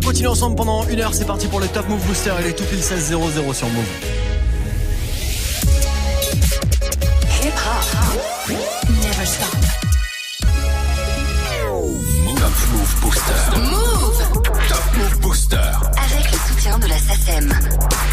on continue ensemble pendant une heure. C'est parti pour le Top Move Booster. Il est tout pile 16 0 sur Move. Hip hop. Top Move Booster. Move Top Move Booster. avec le soutien de la SACEM.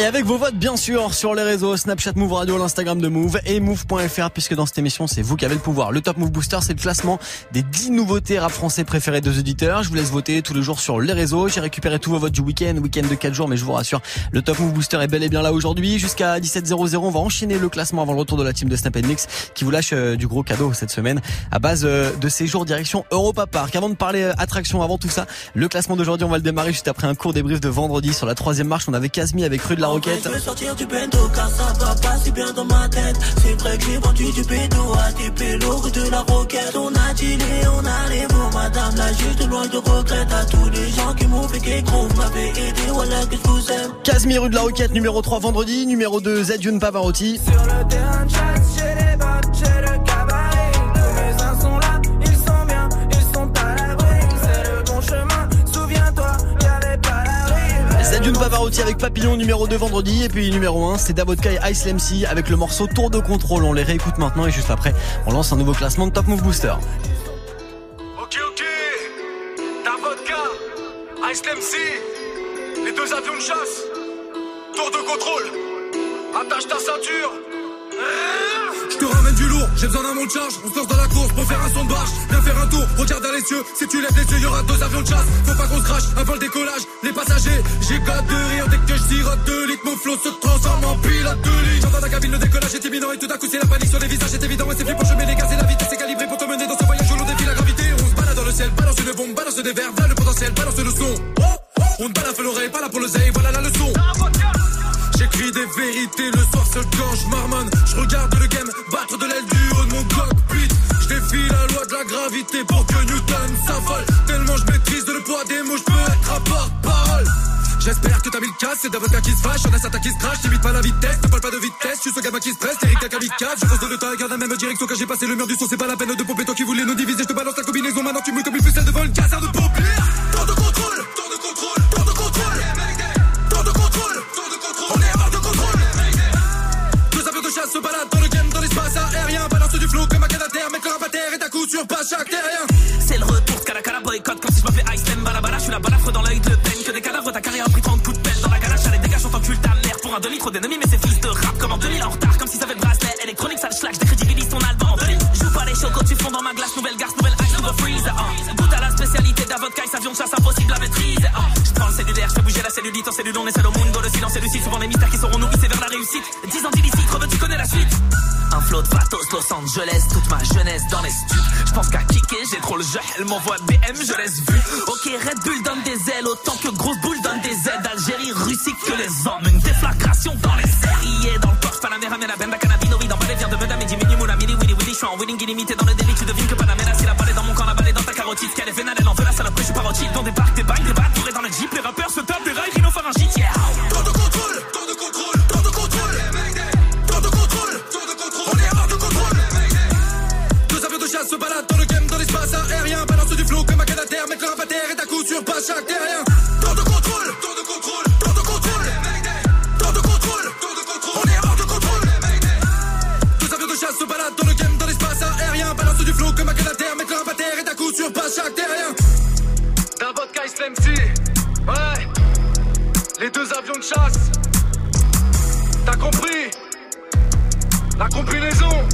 Et avec vos votes, bien sûr, sur les réseaux Snapchat Move Radio, l'Instagram de Move et Move.fr, puisque dans cette émission, c'est vous qui avez le pouvoir. Le Top Move Booster, c'est le classement des 10 nouveautés rap français préférées des auditeurs. Je vous laisse voter tous les jours sur les réseaux. J'ai récupéré tous vos votes du week-end, week-end de 4 jours, mais je vous rassure, le Top Move Booster est bel et bien là aujourd'hui. Jusqu'à 17h00, on va enchaîner le classement avant le retour de la team de Snap Mix, qui vous lâche euh, du gros cadeau cette semaine, à base euh, de séjour direction Europa Park. Avant de parler euh, attraction, avant tout ça, le classement d'aujourd'hui, on va le démarrer juste après un court débrief de vendredi sur la troisième marche. On avait Casmi avec Rue de la Roquette. Je veux sortir du bendo car ça va pas si bien dans ma tête. C'est vrai que j'ai vendu du bédo à des pélos rue de la roquette. On a dealé, on a les mots madame là juste loin de regrette. À tous les gens qui m'ont fait qu'est gros m'avaient aidé voilà que je vous aime. Casmi rue de la Roquette, numéro 3 vendredi, numéro 2 Zedjun Pavarotti. Sur le terrain de chasse, j'ai les Zedjun Pavarotti avec Papillon numéro 2 vendredi et puis numéro 1 c'est Davodka et Ice MC avec le morceau Tour de contrôle. On les réécoute maintenant et juste après on lance un nouveau classement de Top Move Booster. Ok, ok. Ta vodka, Ice MC, les deux avions de chasse, tour de contrôle. Attache ta ceinture. Je te ramène du j'ai besoin d'un monde charge. On se lance dans la course pour faire un son de barge. Viens faire un tour, regarde dans les cieux. Si tu lèves les yeux, y'aura deux avions de chasse. Faut pas qu'on se crache avant le décollage. Les passagers, j'ai gâte de rire dès que je sirote de litres. Mon flot se transforme en pilote de ligne. J'entends la cabine, le décollage est imminent et tout à coup c'est la panique sur les visages. C'est évident, ouais, c'est flippant. Je mets les gaz et la vitesse est calibrée pour te mener dans ce voyage où l'on défie la gravité. On se balade dans le ciel, balance une bombe, balance des verres, voilà le potentiel, balance le son. On ne balafre l'oreille, pas là pour le zay, voilà la leçon. J'écris des vérités le soir seul quand je marmonne. Je regarde casse, c'est d'avocat qui se fâche, y'en a certains qui se crachent, t'imites pas la vitesse, ne parle pas de vitesse, je suis ce gamin qui se presse, Eric kamikaze, je fonce de l'état, garde la même direction quand j'ai passé le mur du son, c'est pas la peine de pomper, toi qui voulais nous diviser, le chaque terrien. Temps de contrôle, temps de contrôle, temps de contrôle. Temps de contrôle, temps de contrôle. On est hors de contrôle. Deux avions de chasse se baladent dans le game, dans l'espace aérien. Balance du flot comme un canadair, mettre le rap à terre et à coup sur pas chaque terrien. Ta vodka, Ice MC. Ouais. Les deux avions de chasse. T'as compris? La combinaison.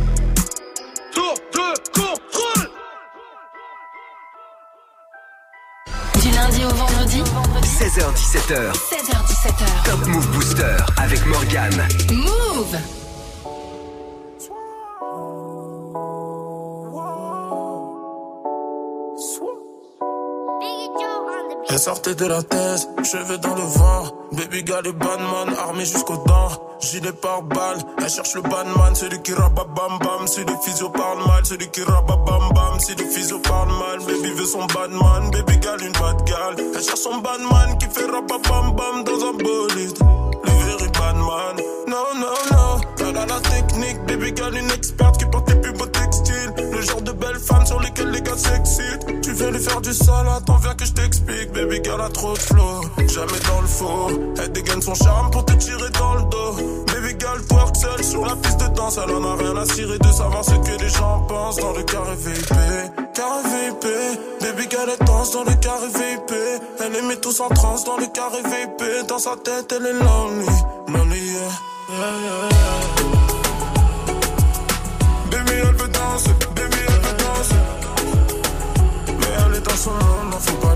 16h17h. 16h17h. Top Move Booster avec Morgane. Move Elle sortait de la thèse, cheveux dans le vent. Baby gal et bandman, armé jusqu'aux dents. Gilet par balle, elle cherche le bandman, celui qui rabat bam bam. Le physio parle mal, celui qui rabat bam bam. Le physio parle mal, baby veut son bandman. Baby gal, une bad gal. Elle cherche son bandman qui fait rabat bam bam dans un bolide. Le very bandman, non, non, non. Elle a la technique, baby gal, une experte qui porte les genre de belles femmes sur lesquelles les gars s'excitent. Tu veux voulu faire du sale, attends, viens que je t'explique. Baby girl a trop de flow, jamais dans le faux. Elle dégaine son charme pour te tirer dans le dos. Baby girl twerk seule sur la piste de danse. Elle en a rien à cirer de savoir ce que les gens pensent dans le carré VIP. Carré VIP, baby girl elle danse dans le carré VIP. Elle les met tous en transe dans le carré VIP. Dans sa tête, elle est lonely, lonely, yeah. Baby, elle veut danser, elle est dans son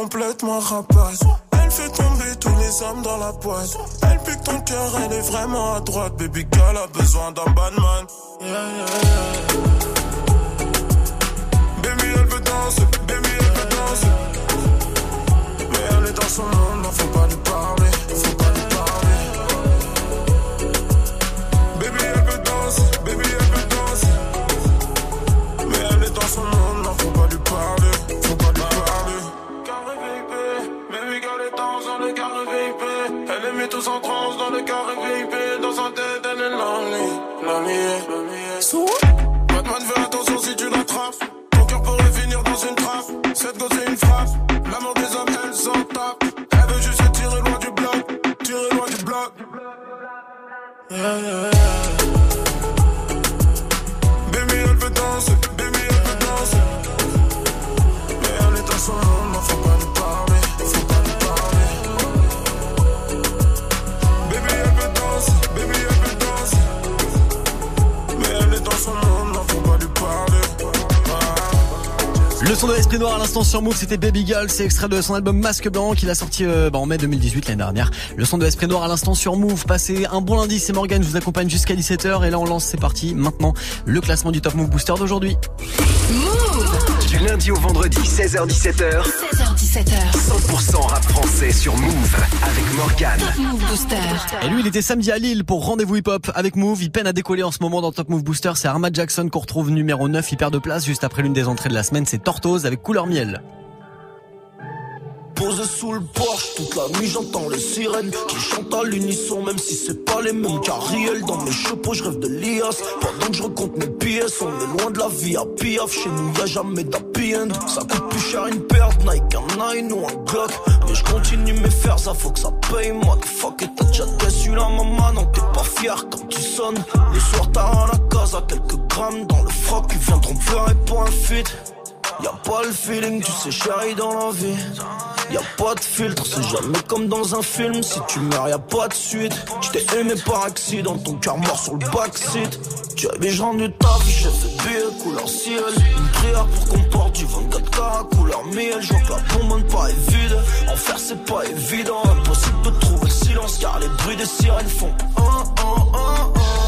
complètement rapace. Elle fait tomber tous les hommes dans la poisse. Elle pique ton cœur, elle est vraiment à droite. Baby girl a besoin d'un bad man. Yeah. Baby, elle veut danser, baby, elle veut danser. Mais elle est dans son monde, non, faut pas lui parler, est tous en transe dans le carré VIP. Dans sa tête, elle est lonely, lonely. Batman fait attention si tu l'attrapes. Ton cœur pourrait finir dans une trappe. Cette gosse est une frappe. L'amour des hommes, elle s'en tape. Elle veut juste tirer loin du bloc. Tirer loin du bloc. Yeah, yeah, yeah. Le son de l'esprit noir à l'instant sur Move, c'était Baby Girl, c'est extrait de son album Masque Blanc qu'il a sorti euh, bah, en mai 2018 l'année dernière. Le son de l'esprit noir à l'instant sur Move, passez un bon lundi, c'est Morgan, je vous accompagne jusqu'à 17h et là on lance, c'est parti, maintenant le classement du Top Move Booster d'aujourd'hui. Du lundi au vendredi, 16h17h, 16h17h. 100% rap français sur Move avec Morgan. Move Booster. Et lui, il était samedi à Lille pour rendez-vous hip-hop avec Move. Il peine à décoller en ce moment dans le Top Move Booster. C'est Armad Jackson qu'on retrouve numéro 9. Il perd de place juste après l'une des entrées de la semaine. C'est Tortoise avec couleur miel. Posé sous le porche, toute la nuit j'entends les sirènes qui chantent à l'unisson, même si c'est pas les mêmes carriels. Dans mes chapeaux, je rêve de l'IAS. Pendant que je recompte mes pièces, on est loin de la vie à piaf. Chez nous, y a jamais d'happy end. Ça coûte plus cher une de Nike, un Nine ou un Glock. Mais je continue mes fers, ça faut que ça paye. Moi, que fuck, et t'as déjà déçu la maman, non, t'es pas fier quand tu sonnes. Le soir, t'as à la case à quelques grammes dans le froc. Ils viendront pleurer pour un feat. Y'a pas le feeling, tu sais, chérie, dans la vie. Y'a pas de filtre, c'est jamais comme dans un film. Si tu meurs, y'a pas de suite. J't'ai aimé par accident, ton cœur mort sur le backseat. Tu avais genre du taf, j'ai fait billet couleur ciel. Une prière pour qu'on porte du 24K couleur miel. Je vois que la bombe pas est vide. En faire, c'est pas évident. Impossible de trouver le silence car les bruits des sirènes font. un, un, un,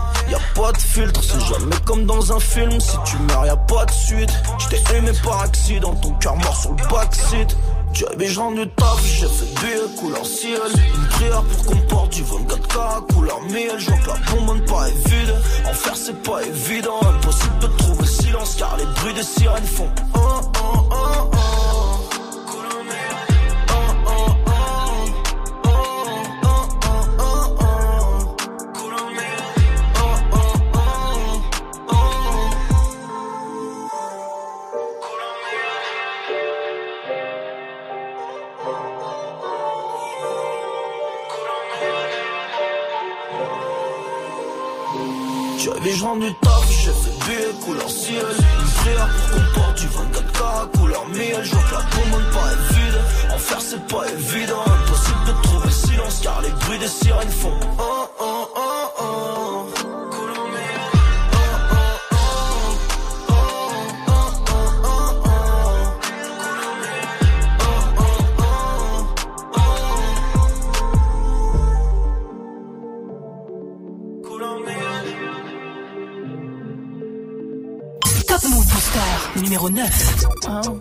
Y'a pas de filtre, c'est jamais comme dans un film. Si tu meurs, y'a pas de suite. J't'ai aimé par accident, ton cœur mort sur le backseat. Tu avais genre du taf, j'ai fait billet couleur ciel. Une prière pour qu'on porte du 24K couleur miel. Je vois que la bombe pas est vide. En faire, c'est pas évident. Impossible de trouver le silence car les bruits des sirènes font. un, un, du taf, j'ai fait couleur ciel prière pour qu'on porte du 24K couleur miel. Je vois que la commande paraît vide. En faire c'est pas évident. Impossible de trouver silence car les bruits des sirènes font oh, oh, oh, numéro 9. Wow.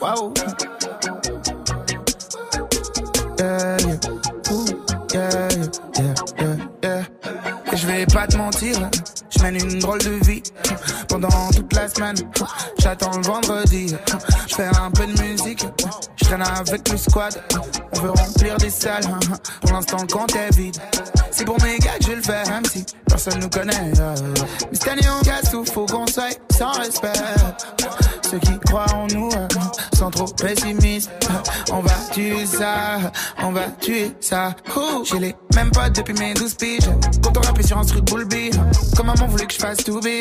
Wow. Yeah, yeah. Ooh, yeah, yeah, yeah, yeah. Et je vais pas te mentir, je mène une drôle de vie. Pendant toute la semaine, j'attends le vendredi. Je fais un peu de musique, traîne avec le squad. On veut remplir des salles, pour l'instant le compte est vide. C'est pour mes gars je le fais, même si personne nous connaît. euh. Mais cette année on casse tout, faut qu'on soit sans respect. Ceux qui croient en nous euh, sont trop pessimistes. Euh, On va tuer ça, on va tuer ça. J'ai les mêmes potes depuis mes 12 piges. Quand on rappelait sur un truc beat. Comme maman voulait que je fasse tout bébé.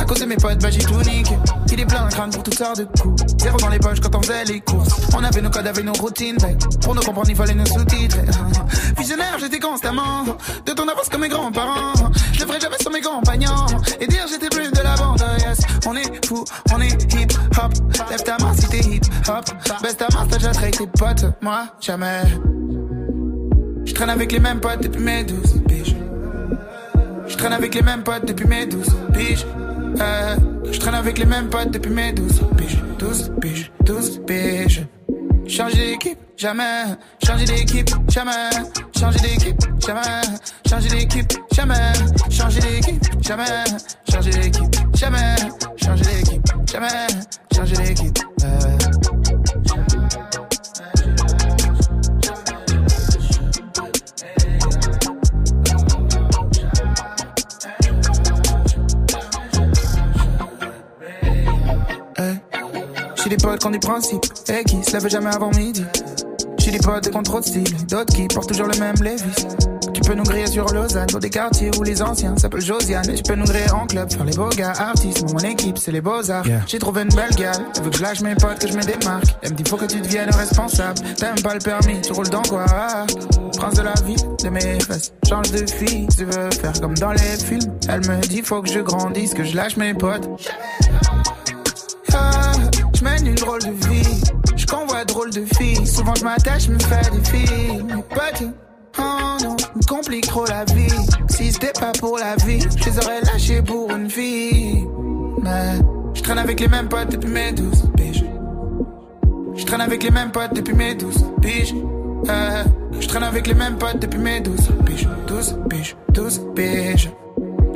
À cause de mes potes, bah j'ai tout niqué. Il est plein d'un crâne pour toutes sortes de coups. Zéro dans les poches quand on faisait les courses. On avait nos codes, avait nos routines. Pour nous comprendre, il fallait nos sous-titres. Visionnaire, j'étais constamment de ton avance comme mes grands-parents. Je le ferai jamais sur mes compagnons. Et dire j'étais plus de la bande. On est fou, on est hip hop. Lève ta main si t'es hip hop. Baisse ta main, t'as déjà tes potes. Moi, jamais. Je traîne avec les mêmes potes depuis mes 12 piges. Je traîne avec les mêmes potes depuis mes 12 piges. Euh, je traîne avec les mêmes potes depuis mes 12 piges. 12 piges, 12 piges. Changer d'équipe, jamais. Changer d'équipe, jamais. Changer d'équipe, jamais. Changer d'équipe, jamais. Changer d'équipe, jamais. Changer d'équipe, jamais. Changer d'équipe, jamais. Changer d'équipe. euh. Hey. J'ai des potes qui ont des principes et qui se lèvent jamais avant midi. J'ai des potes de style, d'autres qui portent toujours le même Levis. Tu peux nous griller sur Lausanne, dans des quartiers où les anciens s'appellent Josiane. Et tu peux nous griller en club, faire les beaux gars artistes. Mon équipe, c'est les beaux-arts. J'ai trouvé une belle gale, elle veut que je lâche mes potes, que je me démarque. Elle me dit, faut que tu deviennes responsable. T'aimes pas le permis, tu roules dans quoi? Prince de la vie, de mes fesses. Change de fille, tu veux faire comme dans les films. Elle me dit, faut que je grandisse, que je lâche mes potes. Ah, je mène une drôle de vie. Drôle de filles. Souvent je m'attache, me fais des filles. Mais pas que, oh non, me complique trop la vie. Si c'était pas pour la vie, je les aurais lâchés pour une fille. Mais je traîne avec les mêmes potes depuis mes 12 piges. Je traîne avec les mêmes potes depuis mes 12 piges. Euh, je traîne avec les mêmes potes depuis mes 12 piges. 12 piges, 12 piges.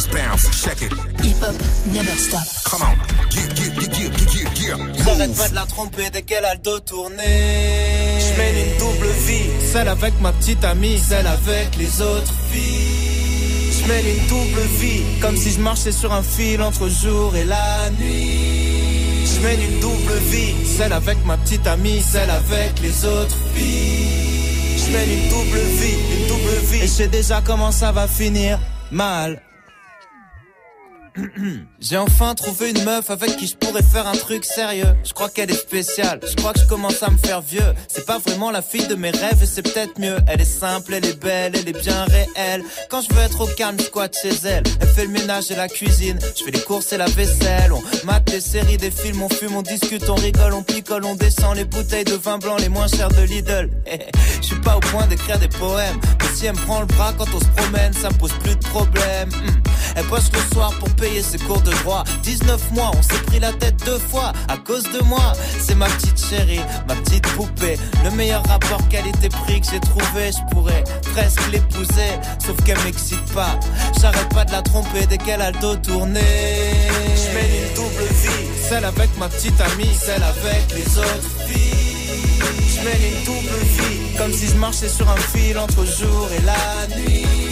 Just bounce, check it. Hip Hop Never Stop. Come on. Yeah, yeah, yeah, yeah, yeah, yeah. J'arrête pas de la tromper dès qu'elle a le dos tourné. Je mène une double vie, celle avec ma petite amie, celle avec les autres filles. Je mène une double vie, comme si je marchais sur un fil entre jour et la nuit. Je mène une double vie, celle avec ma petite amie, celle avec les autres filles. Une double vie, une double vie, et je sais déjà comment ça va finir mal. J'ai enfin trouvé une meuf avec qui je pourrais faire un truc sérieux. Je crois qu'elle est spéciale. Je crois que je commence à me faire vieux. C'est pas vraiment la fille de mes rêves et c'est peut-être mieux. Elle est simple, elle est belle, elle est bien réelle. Quand je veux être au calme, je squatte chez elle. Elle fait le ménage et la cuisine. Je fais les courses et la vaisselle. On mate des séries, des films, on fume, on discute, on rigole, on picole, on descend les bouteilles de vin blanc les moins chères de Lidl. Je suis pas au point d'écrire des poèmes. Mais si elle me prend le bras quand on se promène, ça me pose plus de problème. Hmm. Elle bosse le soir pour payer ses cours de droit. 19 mois, on s'est pris la tête deux fois à cause de moi. C'est ma petite chérie, ma petite poupée. Le meilleur rapport qualité-prix que j'ai trouvé, je pourrais presque l'épouser. Sauf qu'elle m'excite pas. J'arrête pas de la tromper dès qu'elle a le dos tourné. Je mène une double vie, celle avec ma petite amie, celle avec les autres filles. Je mène une double vie, comme si je marchais sur un fil entre jour et la nuit.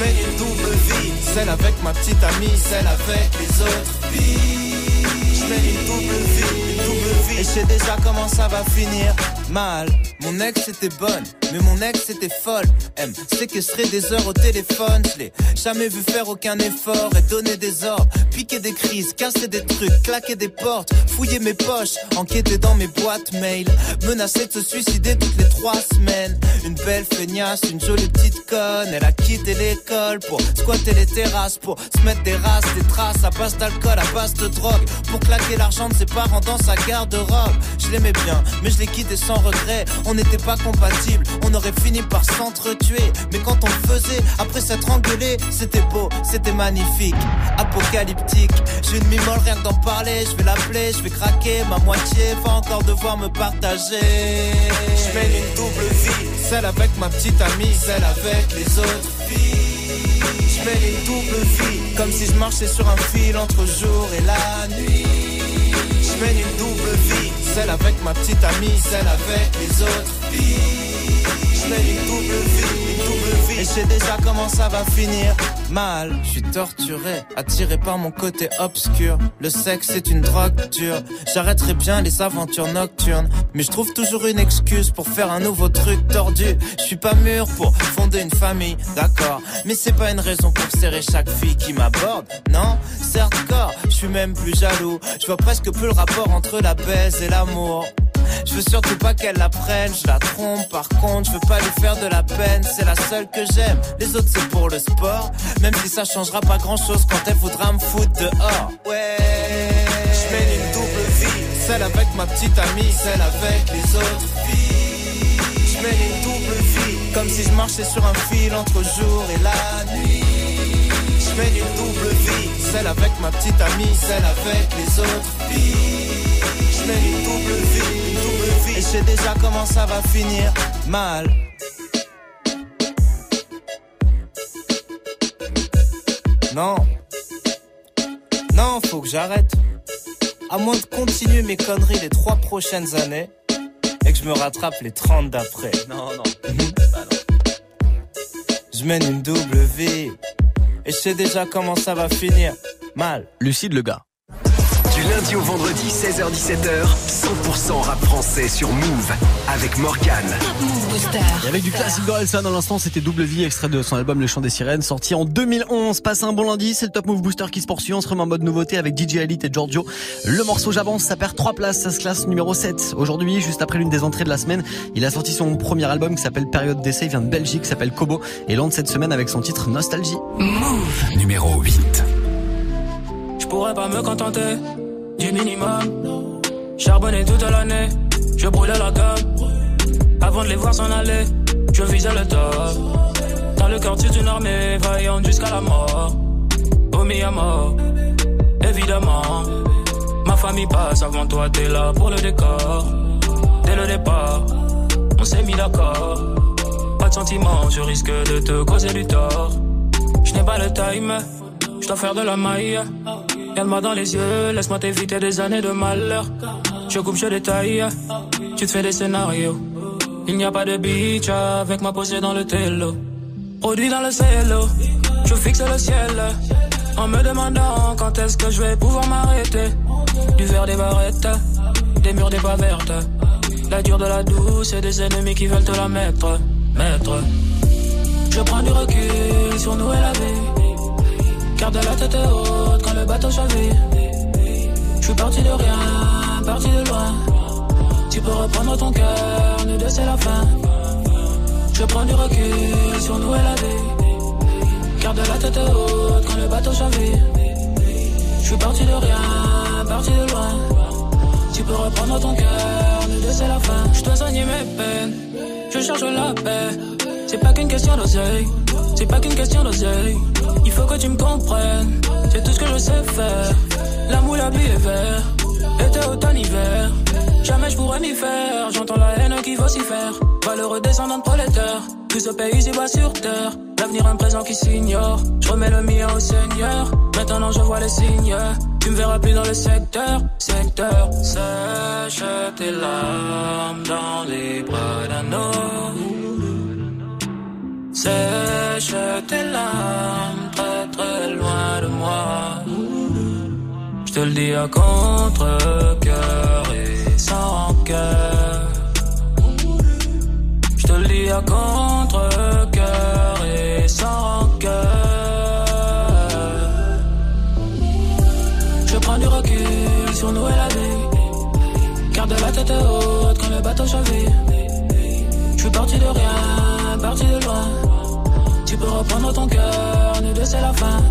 Mène une double vie, celle avec ma petite amie, celle avec les autres filles. Je mène une double vie, une double vie. Et je sais déjà comment ça va finir. Mal, mon ex était bonne, mais mon ex était folle. Elle me séquestrait des heures au téléphone. Je l'ai jamais vu faire aucun effort et donner des ordres. Piquer des crises, casser des trucs, claquer des portes, fouiller mes poches, enquêter dans mes boîtes mail. Menacer de se suicider toutes les trois semaines. Une belle feignasse, une jolie petite conne. Elle a quitté l'école pour squatter les terrasses, pour se mettre des races, des traces à base d'alcool, à base de drogue. Pour claquer l'argent de ses parents dans sa garde-robe. Je l'aimais bien, mais je l'ai quitté sans regret. N'était pas compatibles, on aurait fini par s'entretuer. Mais quand on faisait, après s'être engueulé, c'était beau, c'était magnifique. Apocalyptique, j'ai une mimole rien que d'en parler. Je vais l'appeler, je vais craquer, ma moitié va encore devoir me partager. Je mène une double vie, celle avec ma petite amie, celle avec les autres filles. Je mène une double vie, comme si je marchais sur un fil entre jour et la nuit. Je mène une double vie, celle avec ma petite amie, celle avec les autres sais déjà comment ça va finir. Mal, je suis torturé, attiré par mon côté obscur. Le sexe est une drogue dure. J'arrêterai bien les aventures nocturnes, mais je trouve toujours une excuse pour faire un nouveau truc tordu. Je suis pas mûr pour fonder une famille, d'accord, mais c'est pas une raison pour serrer chaque fille qui m'aborde. Non, certes corps, je suis même plus jaloux. Je vois presque plus le rapport entre la baise et l'amour. Je veux surtout pas qu'elle la prenne, je la trompe. Par contre, je veux pas lui faire de la peine. C'est la seule que j'aime. Les autres, c'est pour le sport. Même si ça changera pas grand chose quand elle voudra me foutre dehors. Ouais, je mène une double vie. Celle avec ma petite amie, celle avec les autres filles. Je mène une double vie. Comme si je marchais sur un fil entre jour et la nuit. Je mène une double vie. Celle avec ma petite amie, celle avec les autres filles. Je mène une double vie, une double vie. Et je sais déjà comment ça va finir. Mal. Non. Non, faut que j'arrête. À moins de continuer mes conneries les trois prochaines années et que je me rattrape les 30 d'après. Non, non. Je mène une double vie. Et je sais déjà comment ça va finir. Mal. Lucide le gars. Lundi au vendredi, 16h-17h, 100% rap français sur Move avec Morgan. Et avec du classique d'Orelsan dans l'instant, c'était Double Vie, extrait de son album Le Chant des Sirènes, sorti en 2011. Passe un bon lundi, c'est le Top Move Booster qui se poursuit. On se remet en mode nouveauté avec DJ Elite et Giorgio. Le morceau J'avance, ça perd 3 places, ça se classe numéro 7. Aujourd'hui, juste après l'une des entrées de la semaine, il a sorti son premier album qui s'appelle Période d'essai, il vient de Belgique, s'appelle Kobo, et lance cette semaine avec son titre Nostalgie. Move. Numéro 8. Je pourrais pas me contenter du minimum. Charbonner toute l'année, je brûlais la gamme. Avant de les voir s'en aller, je visais le top. Dans le quartier d'une armée, vaillante jusqu'à la mort. Omis à mort, évidemment. Ma famille passe avant toi, t'es là pour le décor. Dès le départ, on s'est mis d'accord. Pas de sentiments, je risque de te causer du tort. Je n'ai pas le time, je dois faire de la maille. Regarde-moi dans les yeux, laisse-moi t'éviter des années de malheur. Je coupe, je détaille, tu te fais des scénarios. Il n'y a pas de beach avec ma posée dans le télo. Produit dans le cello, je fixe le ciel. En me demandant quand est-ce que je vais pouvoir m'arrêter. Du verre des barrettes, des murs des pas vertes. La dure de la douce et des ennemis qui veulent te la mettre. Mettre. Je prends du recul sur nous et la vie. Garde la tête haute quand le bateau chavire. Je suis parti de rien, parti de loin. Tu peux reprendre ton cœur, nous deux c'est la fin. Je prends du recul sur nous et la vie. Garde la tête haute quand le bateau chavire. Je suis parti de rien, parti de loin. Tu peux reprendre ton cœur, nous deux c'est la fin. Je dois soigner mes peines, je cherche la paix. C'est pas qu'une question d'oseille, c'est pas qu'une question d'oseille. Il faut que tu me comprennes, c'est tout ce que je sais faire. La vie est vert, été, automne, hiver. Jamais je pourrais m'y faire, j'entends la haine qui faire. Valeureux descendant de prolétaire, plus au pays, y bas sur terre. L'avenir, un présent qui s'ignore. Je remets le mien au Seigneur. Maintenant, je vois les signes. Tu me verras plus dans le secteur, secteur. Sèche tes larmes dans les bras d'un homme. Sèche tes larmes très loin de moi. Je te le dis à contre-cœur et sans cœur. Je te le dis à contre-cœur et sans cœur. Je prends du recul sur nous et la vie. Garde la tête haute quand le bateau chavire. Je suis parti de rien, parti de loin. Tu peux reprendre ton cœur, nous deux c'est la fin.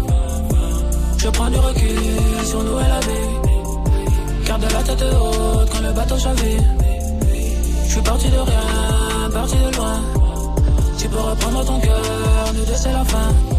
Je prends du recul sur nous et la vie. Garde la tête haute quand le bateau chavire. Je suis parti de rien, parti de loin. Tu peux reprendre ton cœur, nous deux c'est la fin.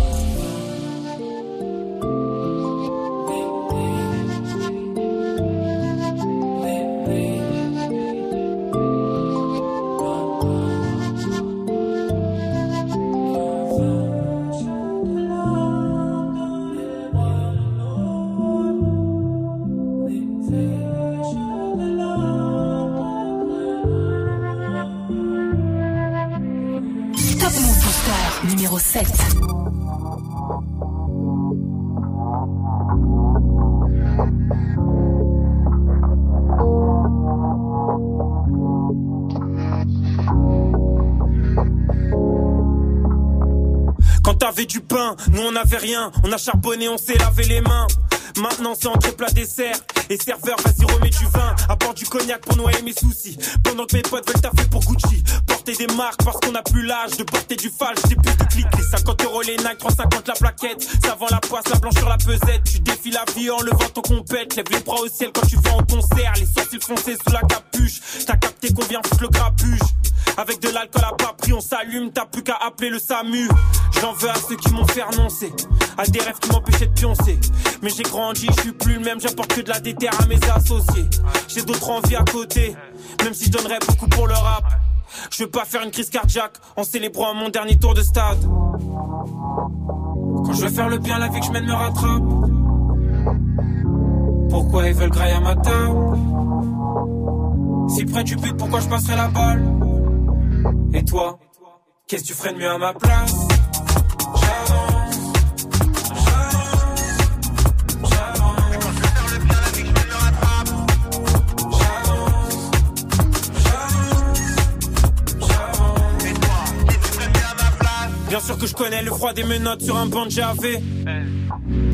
Nous on avait rien. On a charbonné, on s'est lavé les mains. Maintenant c'est entre plat dessert. Et serveur vas-y remets du vin. Apporte du cognac pour noyer mes soucis. Pendant que mes potes veulent taffer pour Gucci. Porter des marques parce qu'on a plus l'âge De porter du fal, j'ai plus de clics. Les 50 euros les Nike, 350 la plaquette. Ça vend la poisse, la blanche sur la pesette. Tu défies la vie en levant ton compète. Lève les bras au ciel quand tu vas en concert. Les sourcils foncés sous la capuche. T'as capté qu'on vient le grabuge avec de l'alcool à pas pris, on s'allume, t'as plus qu'à appeler le SAMU. J'en veux à ceux qui m'ont fait renoncer, à des rêves qui m'empêchaient de pioncer. Mais j'ai grandi, je suis plus le même, j'apporte que de la déterre à mes associés. J'ai d'autres envies à côté, même si je donnerais beaucoup pour le rap. Je veux pas faire une crise cardiaque en célébrant mon dernier tour de stade. Quand je veux faire le bien, la vie que je mène me rattrape. Pourquoi ils veulent grailler à ma table? Si près du but, pourquoi je passerai la balle? Et toi, qu'est-ce que tu ferais de mieux à ma place? J'avance, j'avance, j'avance. Bien sûr que je connais le froid des menottes sur un banc de JAV.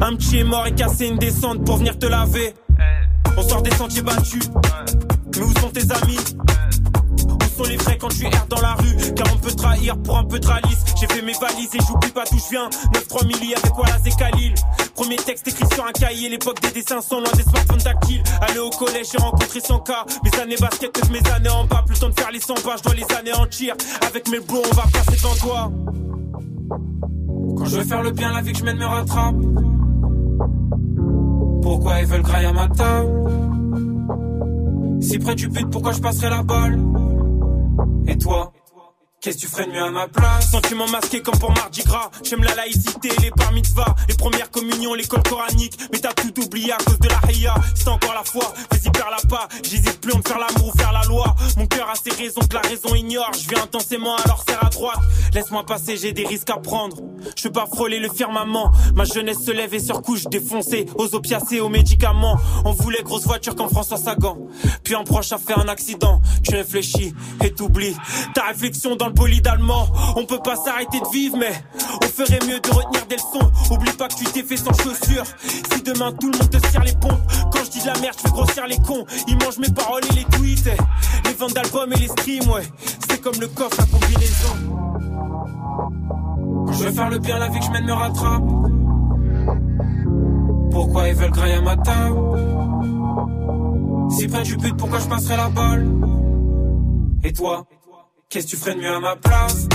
Un petit est mort et cassé une descente pour venir te laver. On sort des sentiers battus. Mais où sont tes amis sont les vrais quand tu erres dans la rue Car on peut trahir pour un peu de ralice. J'ai fait mes valises et j'oublie pas d'où je viens. 9-3 milli avec Wallace et Khalil. Premier texte écrit sur un cahier. L'époque des dessins sont loin des smartphones tactiles. Aller au collège, j'ai rencontré son cas. Mes années basket, que mes années en bas. Plus le temps de faire les 100 pas, je dois les anéantir. Avec mes bros, on va passer devant toi. Quand je veux faire le bien, la vie que je mène me rattrape. Pourquoi ils veulent grailler à ma table? Si près du but, pourquoi je passerai la balle? Et toi Qu'est-ce que tu ferais de mieux à ma place Sentiment masqué comme pour Mardi Gras. J'aime la laïcité, les bar mitzvahs Les premières communions, l'école coranique. Mais t'as tout oublié à cause de la haïa C'est encore la foi, vas-y perds la pas. J'hésite plus entre faire l'amour ou faire la loi. Mon cœur a ses raisons que la raison ignore. Je vais intensément alors serre à droite Laisse-moi passer, j'ai des risques à prendre. Je veux pas frôler le firmament. Ma jeunesse se lève et sur couche défoncée. Aux opiacés, aux médicaments. On voulait grosse voiture comme François Sagan. Puis un proche a fait un accident. Tu réfléchis et t'oublies. Ta réflexion dans le bolide allemand. On peut pas s'arrêter de vivre mais On ferait mieux de retenir des leçons. Oublie pas que tu t'es fait sans chaussures. Si demain tout le monde te serre les pompes Quand je dis de la merde je fais grossir les cons. Ils mangent mes paroles et les tweets. Les ventes d'albums et les streams ouais comme le coffre à combinaison je veux faire le bien la vie que je mène me rattrape. Pourquoi ils veulent grailler à ma table? Si près du but pourquoi je passerai la balle? Et toi Qu'est-ce que tu ferais de mieux à ma place?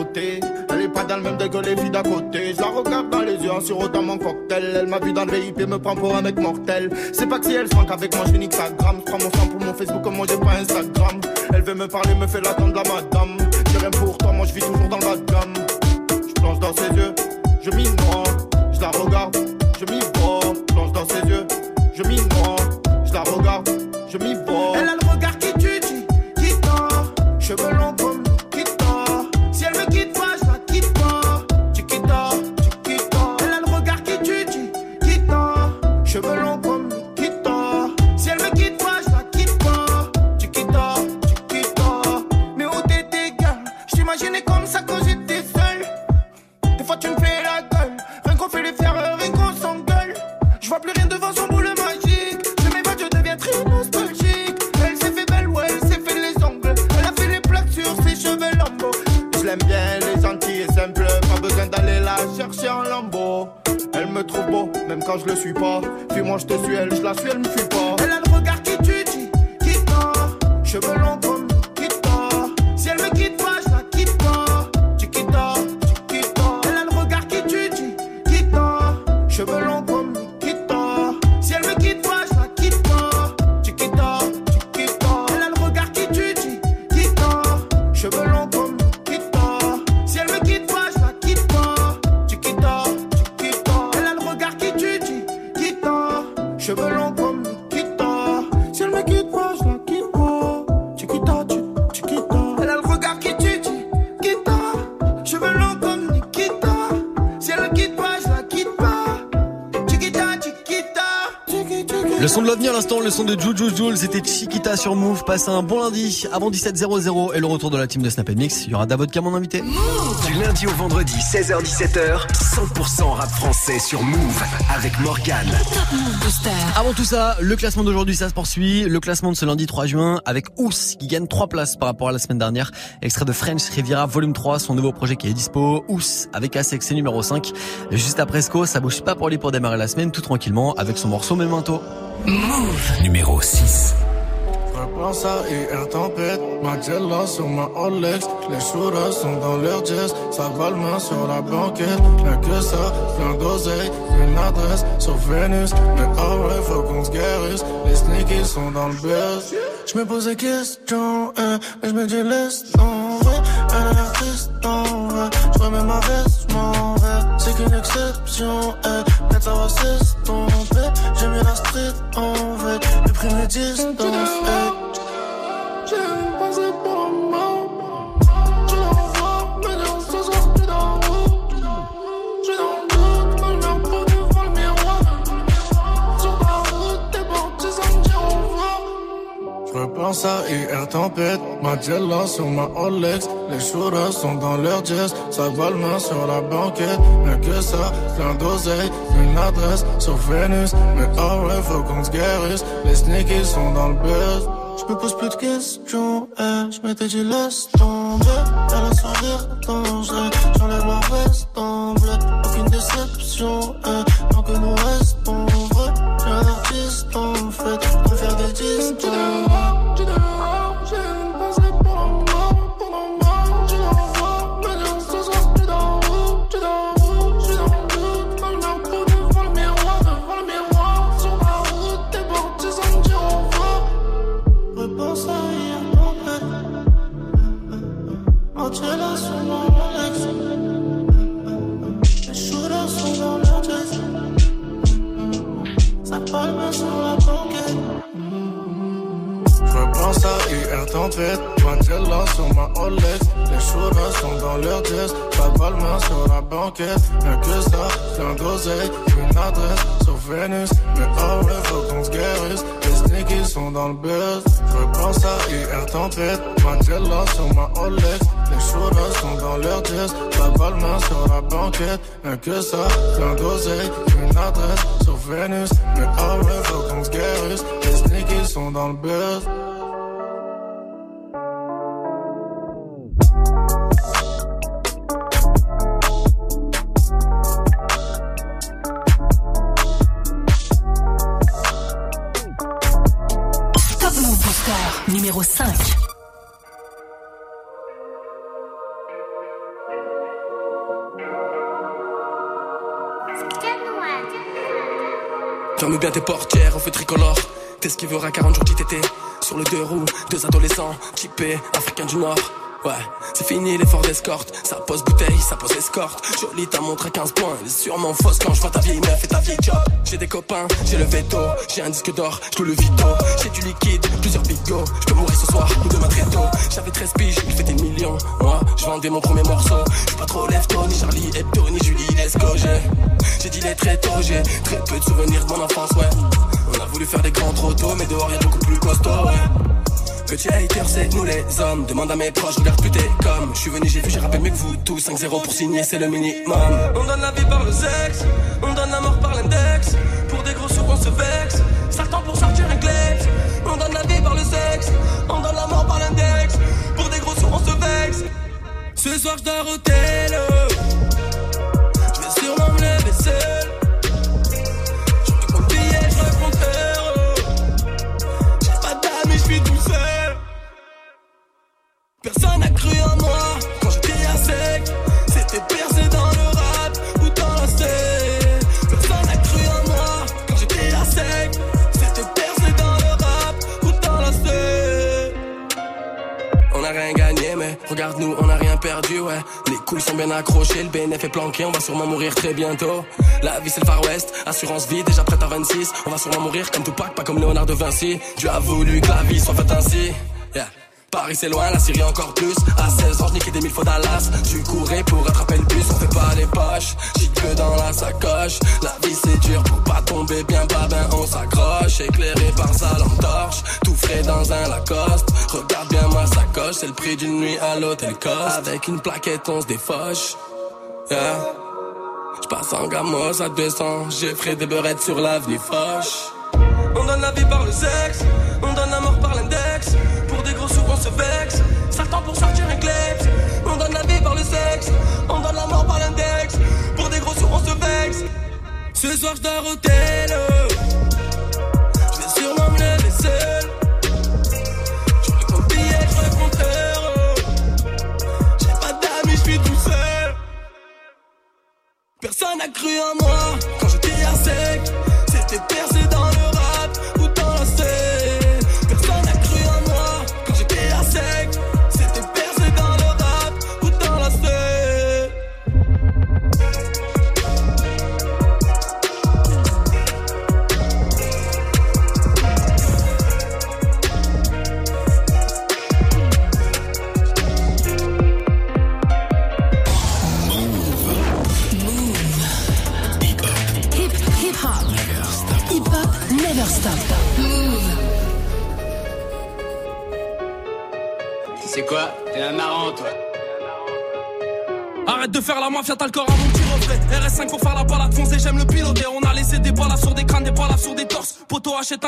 La. Elle est pas dans le même que les filles d'à côté. Je la regarde dans les yeux en sirotant mon cocktail. Elle m'a vu dans le VIP, me prend pour un mec mortel. C'est pas que si elle se manque avec moi, je nique sa gramme. Je prends mon sang pour mon Facebook, comme moi j'ai pas Instagram. Elle veut me parler, me fait l'attendre la madame. J'ai rien pour toi, moi je vis toujours dans de gamme. Je plonge dans ses yeux, je m'y. Je la regarde, je m'y vois. Je plonge dans ses yeux, je m'y. Je la regarde, je m'y vois. Elle a le regard qui tue, Chiquita. Cheveux longs comme Le son de l'OVNI à l'instant, le son de Juju c'était Chiquita sur Move. Passez un bon lundi avant 17h00 et le retour de la team de Snap Mix. Il y aura Davodka, mon invité. Du lundi au vendredi, 16h-17h, 100% rap français sur Move avec Morgane. Avant tout ça, le classement d'aujourd'hui, ça se poursuit. Le classement de ce lundi 3 juin avec Ous qui gagne 3 places par rapport à la semaine dernière. Extrait de French Riviera Volume 3, son nouveau projet qui est dispo. Ous avec Asex, c'est numéro 5. Et juste après Sco, ça bouge pas pour lui pour démarrer la semaine tout tranquillement avec son morceau Memento. Numéro 6. Repense à IR tempête, ma Jella sur ma Rolex Les shooters sont dans leur jazz, ça va le main sur la banquette. Rien que ça, plein d'oseille, une adresse. Sur Vénus Mais ah ouais, faut qu'on se guérisse, les sneakies sont dans le buzz. Je me pose des questions, hein, mais je me dis laisse tomber. Elle a l'air triste en vrai, je remets ma veste, je m'en vais. C'est qu'une exception, hein, peut-être ça va s'estomper la street en vrai, j'ai pris mes repense à IR tempête, ma Jella sur ma Rolex. Les shooters sont dans leur jazz, ça va le main sur la banquette. Rien que ça, plein d'oseille, une adresse sur Vénus. Mais ah ouais, faut qu'on se guérisse, les sneakies sont dans le buzz. Je me pose plus de questions, eh, je m'étais dit laisse tomber. Elle a sourire dangereux, j'enlève ma veste en bleu. Aucune déception, eh, tant que nous restons vrais. J'ai un artiste en fait, on faire des distances. Bien tes portières, on fait tricolore. T'es ce qui verra 40 jours t'étais Sur le deux roues, deux adolescents, typés, africains du Nord. Ouais, c'est fini l'effort d'escorte. Ça pose bouteille, ça pose escorte. Jolie, t'as montré 15 points. Elle est sûrement fausse quand je vois ta vieille meuf et ta vieille job. J'ai des copains, j'ai le veto. J'ai un disque d'or, je le vito. J'ai du liquide, plusieurs bigots. Je peux mourir ce soir ou demain très tôt. J'avais 13 piges, il fait des millions. Moi, je vendais mon premier morceau. Je pas trop lève ni Charlie Hebdo, ni Julie Lesco. J'ai dit les très tôt, j'ai très peu de souvenirs de mon enfance, ouais. On a voulu faire des grands trop mais dehors y'a beaucoup plus costaud, ouais. Petit hater, c'est nous les hommes. Demande à mes proches, regarde plus t'es comme. Je suis venu, j'ai vu, j'ai rappelé mieux que vous tous. 5-0 pour signer, c'est le minimum. On donne la vie par le sexe, on donne la mort par l'index. Pour des gros sous, on se vexe. Ça pour sortir un kleps. On donne la vie par le sexe, on donne la mort par l'index. Pour des gros sous, on se vexe. Ce soir, je dors au hôtel. Gagné, mais regarde-nous, on a rien perdu, ouais. Les couilles sont bien accrochées, le BNF est planqué, on va sûrement mourir très bientôt. La vie c'est le Far West, assurance vie, déjà prête à 26. On va sûrement mourir comme Tupac, pas comme Léonard de Vinci. Dieu a voulu que la vie soit faite ainsi. Paris c'est loin, la Syrie encore plus. À 16 ans, je niquais des mille fois Dallas. Tu courais pour attraper le bus, on fait pas les poches. J'y que dans la sacoche. La vie c'est dur pour pas tomber bien bas, ben on s'accroche. Éclairé par sa lampe torche, tout frais dans un Lacoste. Regarde bien ma sacoche, c'est le prix d'une nuit à l'hôtel Coste. Avec une plaquette, on se défoche. Yeah. J'passe en gamos à 200, j'ai frais des beurrettes sur l'avenue Foch. On donne la vie par le sexe, on donne la mort par l'index. Se vexe. Temps pour sortir un. On donne la vie par le sexe, on donne la mort par l'index. Pour des gros sous, on se vexe. Ce soir, je dors au hôtel. Je vais sûrement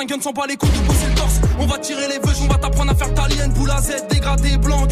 Un gun sans pas les coups de bosser le torse. On va tirer les vœux, on va t'apprendre à faire ta lienne. Boule à Z, dégradé, blanc,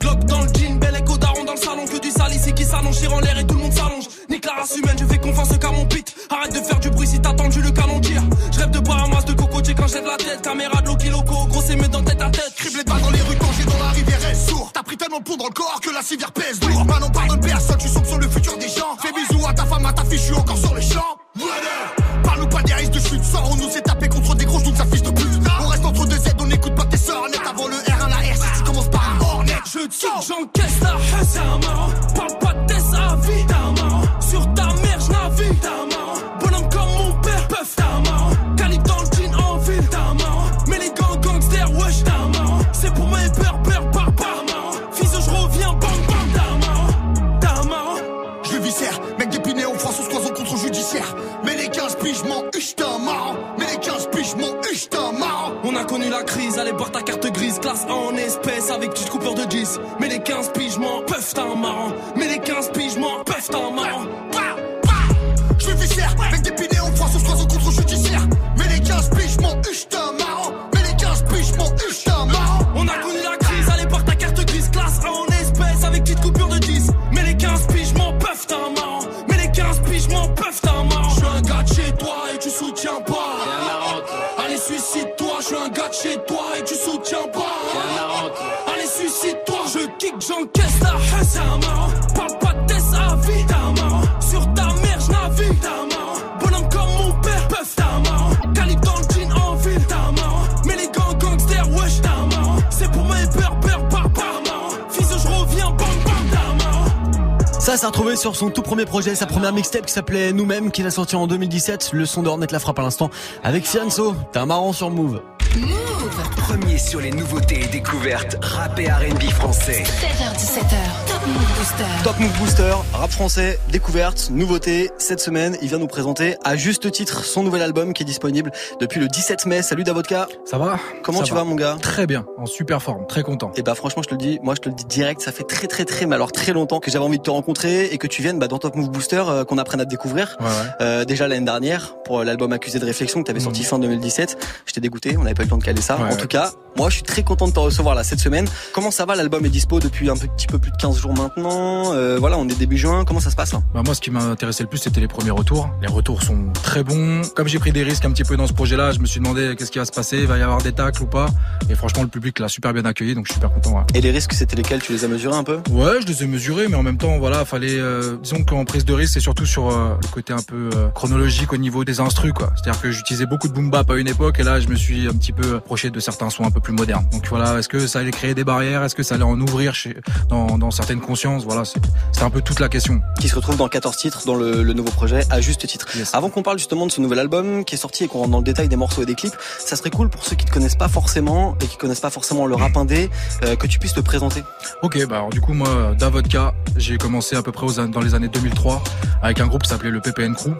Glock dans le jean, bel écho daron dans le salon. Que du sale ici qui s'allonge, tire en l'air et tout le monde s'allonge. Nique la race humaine, je fais confiance qu'à mon pit. Arrête de faire du bruit si t'as tendu le canon tire. Je rêve de boire un masse de cocotier quand lève la tête. Caméra de Loki Loco, gros c'est mieux dans tête à tête. Criblé de balles dans les rues, plongé dans la rivière est sourd. T'as pris tellement de plomb dans le corps que la civière pèse lourd. Maintenant pardonne personne, sur son tout premier projet, sa première mixtape qui s'appelait Nous-mêmes, qu'il a sorti en 2017. Le son d'Ornette la frappe à l'instant avec Fianso. T'es un marrant sur Move. Premier sur les nouveautés et découvertes rap et R&B français. 16h17h, Top Move Booster. Top Move Booster, rap français, découverte, nouveauté. Cette semaine, il vient nous présenter à juste titre son nouvel album qui est disponible depuis le 17 mai. Salut Davodka. Ça va? Comment Ça tu vas mon gars? Très bien, en super forme, très content. Et bah franchement je te le dis, moi je te le dis direct, ça fait très très très mais alors très longtemps que j'avais envie de te rencontrer et que tu viennes bah, dans Top Move Booster, euh, qu'on apprenne à te découvrir. Ouais, ouais. Euh, déjà l'année dernière pour l'album Accusé de réflexion que tu avais Mhm. sorti fin 2017. J'étais dégoûté, on n'avait pas eu le temps de caler ça. Ouais, en tout cas, moi je suis très content de te recevoir là cette semaine. Comment ça va? L'album est dispo depuis un petit peu plus de 15 jours maintenant. Euh, voilà, on est début juin. Comment ça se passe là Bah moi, ce qui m'a intéressé le plus, c'était les premiers retours. Les retours sont très bons. Comme j'ai pris des risques un petit peu dans ce projet-là, je me suis demandé qu'est-ce qui va se passer, va y avoir des tacles ou pas? Et franchement, le public l'a super bien accueilli, donc je suis super content. ouais. Et les risques c'était lesquels? Tu les as mesurés un peu? Ouais, je les ai mesurés, mais en même temps, voilà, fallait. Euh, disons qu'en prise de risque, c'est surtout sur euh, le côté un peu euh, chronologique au niveau des instrus, quoi. C'est-à-dire que j'utilisais beaucoup de boom bap à une époque, et là, je me suis un petit peu approché de certains sons un peu plus modernes. Donc voilà, est-ce que ça allait créer des barrières? Est-ce que ça allait en ouvrir chez, dans, dans certaines consciences Voilà, c'est un peu toute la question. qui se retrouve dans 14 titres dans le, le nouveau projet à juste titre. Avant qu'on parle justement de ce nouvel album qui est sorti et qu'on rentre dans le détail des morceaux et des clips, ça serait cool pour ceux qui te connaissent pas forcément et qui connaissent pas forcément le rap indé euh, que tu puisses te présenter. Ok, bah alors du coup moi, Davodka, j'ai commencé à peu près aux dans les années 2003 avec un groupe qui s'appelait le PPN Crew.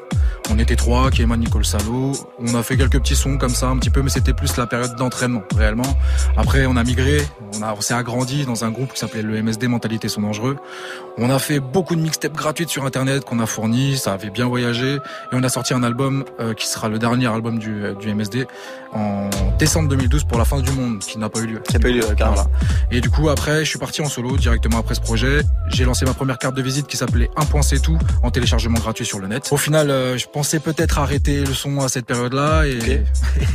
On était trois, Kéman, Nicole Salo. On a fait quelques petits sons comme ça un petit peu, mais c'était plus la période d'entraînement réellement. Après, on a migré, on, a, on s'est agrandi dans un groupe qui s'appelait le MSD Mentalité sont dangereux. On a fait beaucoup de mixtapes gratuites sur internet qu'on a fourni, ça avait bien voyagé et on a sorti un album euh, qui sera le dernier album du, euh, du MSD en décembre 2012 pour la fin du monde qui n'a pas eu lieu. Qui n'a pas eu lieu, carrément. Voilà. Et du coup, après, je suis parti en solo directement après ce projet. J'ai lancé ma première carte de visite qui s'appelait Un point c'est tout en téléchargement gratuit sur le net. Au final, euh, je pensais peut-être arrêter le son à cette période-là et,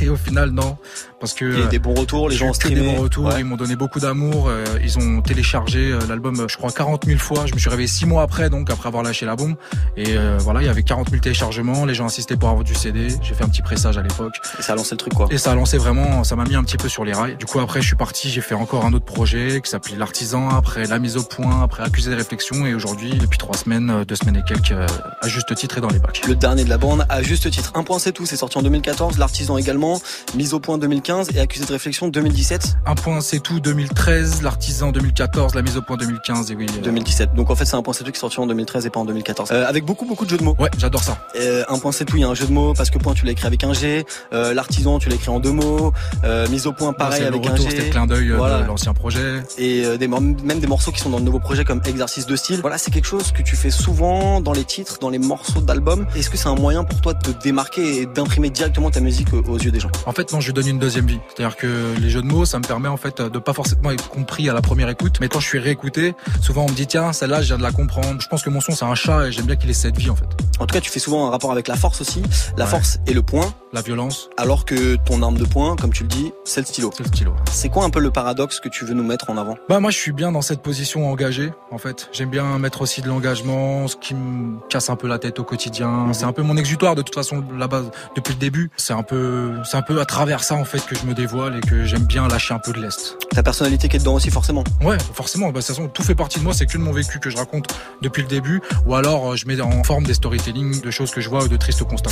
et au final, non. Parce que Il y a eu des bons retours, les gens ont des streamé. bons retours, Ouais. ils m'ont donné beaucoup d'amour, euh, ils ont téléchargé euh, l'album, euh, je crois 40 000 fois. Je me suis réveillé six mois après, donc après avoir lâché la bombe. Et euh, voilà, il y avait 40 000 téléchargements. Les gens insistaient pour avoir du CD. J'ai fait un petit pressage à l'époque. Et ça a lancé le truc quoi. Et ça a lancé vraiment, ça m'a mis un petit peu sur les rails. Du coup après je suis parti, j'ai fait encore un autre projet qui s'appelait l'artisan, après la mise au point, après accusé de réflexion et aujourd'hui depuis trois semaines, deux semaines et quelques, à juste titre et dans les bacs. Le dernier de la bande, à juste titre. Un point c'est tout, c'est sorti en 2014, l'artisan également, mise au point 2015 et accusé de réflexion 2017. Un point c'est tout 2013, l'artisan 2014, la mise au point 2015 et oui. euh, 2017. Donc en fait c'est un point c'est tout qui est sorti en 2013 et pas en 2014. Euh, avec beaucoup beaucoup de jeux de mots. Ouais, j'adore ça. Euh, un point c'est tout, il y a un jeu de mots parce que point tu l'as écrit avec un G, euh, l'artisan tu l'as écrit en deux mots, euh, mise au point pareil avec un G. c'était le clin d'œil euh, Voilà. de l'ancien projet. et euh, des, même des morceaux qui sont dans le nouveau projet comme exercice de style. Voilà, c'est quelque chose que tu fais souvent dans les titres, dans les morceaux d'albums. Est-ce que c'est un moyen pour toi de te démarquer et d'imprimer directement ta musique aux, yeux des gens? En fait, non, je lui donne une deuxième vie. C'est-à-dire que les jeux de mots, ça me permet en fait de pas forcément être compris à la première écoute, mais quand je suis réécouté, souvent on me dit tiens, celle-là, je viens de la comprendre. Je pense que mon son c'est un chat et j'aime bien qu'il ait cette vie en fait. En tout cas, tu fais souvent un rapport avec la force aussi. La Ouais. force et le point, La violence, alors que ton arme de poing, comme tu le dis, c'est le stylo. c'est le stylo. C'est quoi un peu le paradoxe que tu veux nous mettre en avant? Bah moi je suis bien dans cette position engagée en fait. J'aime bien mettre aussi de l'engagement, ce qui me casse un peu la tête au quotidien. C'est un peu mon exutoire de toute façon la base depuis le début. C'est un peu c'est un peu à travers ça en fait que je me dévoile et que j'aime bien lâcher un peu de l'est. Ta personnalité qui est dedans aussi, forcément. Ouais, forcément. Bah, de toute façon, tout fait partie de moi. C'est que de mon vécu que je raconte depuis le début, ou alors euh, je mets en forme des storytelling de choses que je vois ou de tristes constats.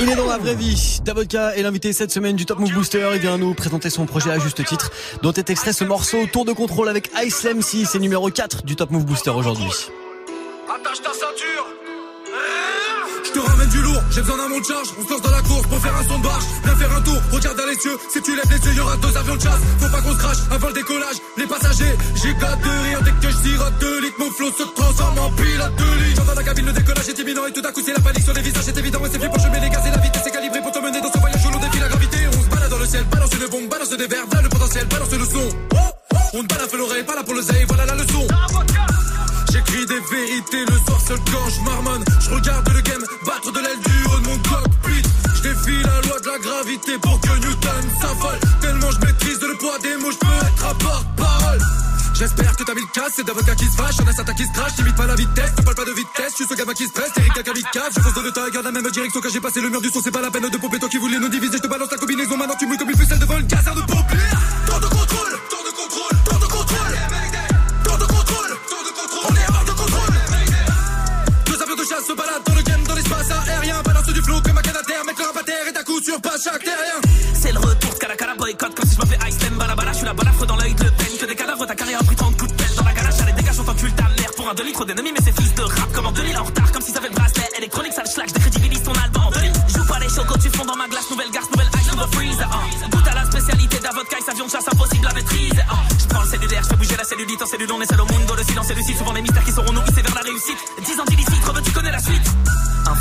Il est dans la vraie vie. Davodka est l'invité cette semaine du Top Move Booster. Il vient nous présenter son projet à juste titre, dont est extrait ce morceau Tour de contrôle avec Ice MC. C'est numéro 4 du Top Move Booster aujourd'hui. Attache ta ceinture. J'ai besoin d'un monte charge. On se dans la course pour faire un son de barge. Viens faire un tour, regarde dans les cieux. Si tu lèves les yeux, y'aura deux avions de chasse. Faut pas qu'on se crache avant le décollage. Les passagers, j'ai de rire dès que je sirote deux litres. Mon flot se transforme en pilote de ligne. J'entends la cabine, le décollage est imminent et tout à coup c'est la panique sur les visages. C'est évident et c'est fait pour jemer les gaz et la vitesse est calibrée pour te mener dans ce voyage où l'on défie la gravité. On se balade dans le ciel, balance une bombe, balance des verres, voilà le potentiel, balance le son. On ne balade l'oreille, pas là pour le zay, voilà la leçon. J'écris des vérités le soir seul quand je marmonne. Je regarde le game battre de l'aile du haut de mon cockpit. Je défie la loi de la gravité pour que Newton s'affole. Tellement je maîtrise le poids des mots, je peux être à porte-parole. J'espère que t'as mis le casse, c'est d'avocat qui se vache, y'en a certains qui se crachent, t'imites pas la vitesse, ne parle pas de vitesse, je suis ce gamin qui se presse, Eric Kamikaze, je fonce dans le tas, garde la même direction quand j'ai passé le mur du son, c'est pas la peine de pomper, toi qui voulais nous diviser, je te balance la combinaison, maintenant tu mouilles comme une ficelle devant le gazard de pompier. Se baladent dans le game, dans l'espace aérien, balance du flot comme un canadair, mettre leur terre et à coup sur pas chaque terrien. C'est le retour de Cala boycott comme si je m'appelais Ice Balabala. Je suis la balafre dans l'œil de peine. Que des cadavres, ta carrière a pris 30 coups de pelle. Dans la ganache, allez dégage, on t'encule ta mère pour un demi trop d'ennemis. Mais c'est fils de rap comme en 2000 en retard. Comme si ça avait le bracelet électronique, ça le schlag. Décrédibilise ton album en 2000. Joue pas les chocos, tu fonds dans ma glace. Nouvelle garce, nouvelle ice, nouveau freeze. Uh. Goûte à la spécialité d'avocat, avion de chasse impossible à maîtriser. Uh. Je prends le cellulaire, je fais bouger la cellulite en cellule. On est seul au monde, le silence et lucide. Souvent les mystères qui seront nourrissés vers la réussite. 10 ans d'illicite,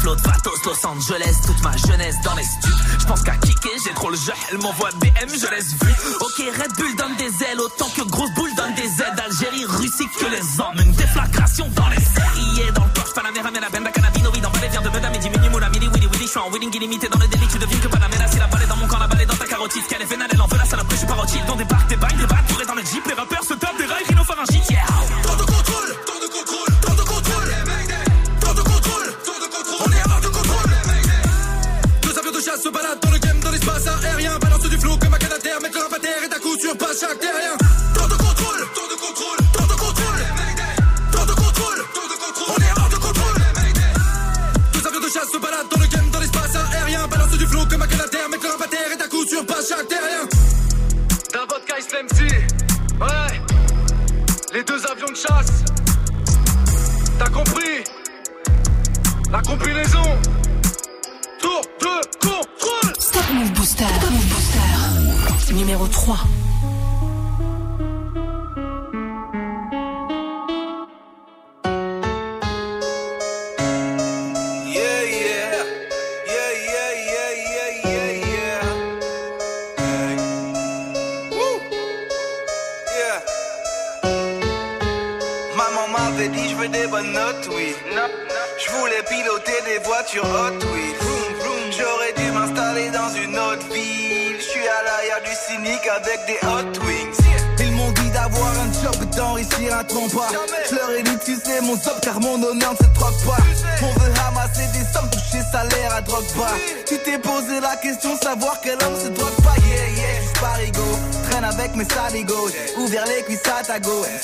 Un flot de pathos, Los Angeles, toute ma jeunesse dans les studs. Je pense qu'à kicker, j'ai trop le jeu, elle m'envoie BM, je laisse vu. Ok, Red Bull donne des ailes, autant que Grosse Boule donne des aides. Algérie, Russie, que les hommes, une déflagration dans les séries. Dans le Porsche, Panamera, la benda cannabinoïde, dans les vient de Meda, Midi, Mini, Moula, Midi, Willy, Willy, je suis en winning illimité dans le délit, tu devines que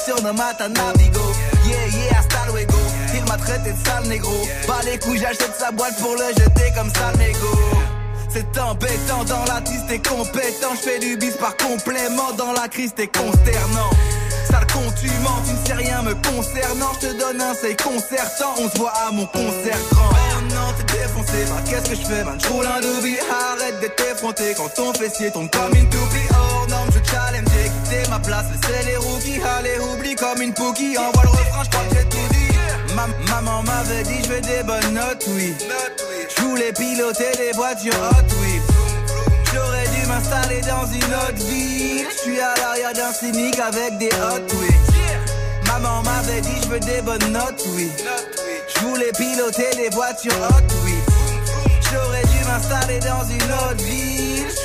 ta go. Surnomme à ta navigo. Yeah yeah, hasta luego. Il m'a traité de sale négro. Pas les couilles, j'achète sa boîte pour le jeter comme sale négo. C'est embêtant, dans la tiste t'es compétent. Je fais du bis par complément, dans la crise t'es consternant. Sale con, tu mens, tu ne sais rien me concernant. Je te donne un c'est concertant, on se voit à mon concert grand. Non, t'es défoncé, bah qu'est-ce que je fais, man? J'roule un doobie, arrête d'être effronté quand ton fessier tombe comme une toupie. Norme, je challenge, j'ai quitté ma place, laissez les rookies, allez, oublie comme une pookie. Envoie le refrain, j'crois que j'ai tout dit. Ma- maman m'avait dit, je veux des bonnes notes, oui. Je voulais piloter des voitures hot, oui. J'aurais dû m'installer dans une autre ville. Je suis à l'arrière d'un cynique avec des hot, oui. Maman m'avait dit, je veux des bonnes notes, oui. Je voulais piloter des voitures hot, oui. J'aurais dû m'installer dans une autre ville.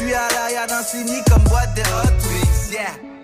Suis à l'arrière d'un cynique comme boîte de hot. Yeah.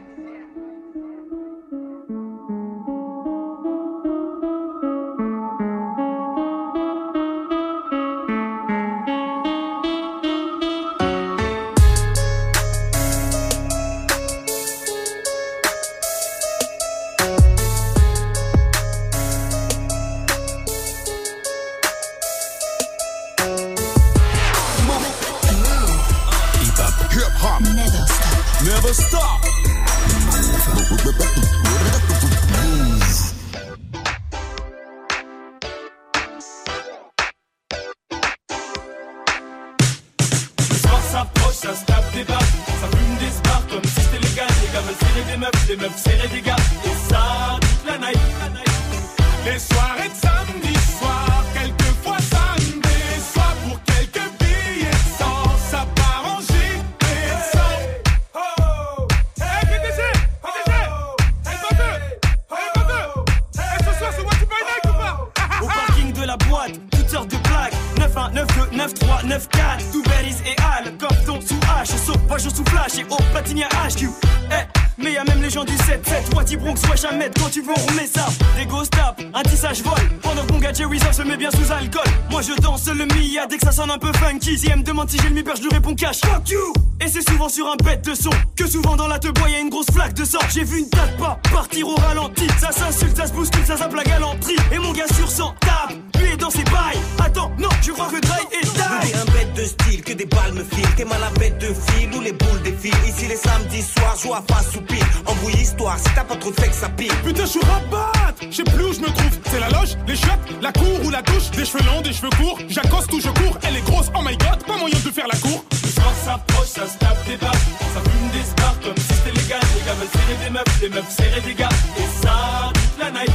Eh, mais y'a même les gens du 7-7 Wati Bronx, wesh à mettre quand tu veux on ça. Des ghost tap, un tissage vol. Pendant que mon gars Jerry se met bien sous alcool. Moi je danse le Mia. Dès que ça sonne un peu funky Si elle me demande si j'ai le mi je lui réponds cash. Fuck you. Et c'est souvent sur un bête de son. Que souvent dans la te bois y'a une grosse flaque de sang. J'ai vu une tête pas partir au ralenti. Ça s'insulte, ça se bouscule, ça zappe la galanterie Et mon gars sur 100 tape, lui est dans ses bails Attends, non, je crois que Dry est die un bête de style, que des balles me filent. T'es mal à bête de fil ou les boules défilent. Ici les samedis soirs, joue à face ou pile. Embrouille histoire, si t'as pas trop de sexe, ça pile. Putain, je suis rabat Je sais plus où je me trouve. C'est la loge, les chiottes, la cour ou la douche. Des cheveux longs, des cheveux courts. J'accoste ou je cours. Elle est grosse, oh my god, pas moyen de faire la cour. Le soir s'approche, ça se tape des barres. Ça fume des spars comme si c'était légal. Les gars veulent serrer des meufs, les meufs serrer des gars. Et ça, toute la night.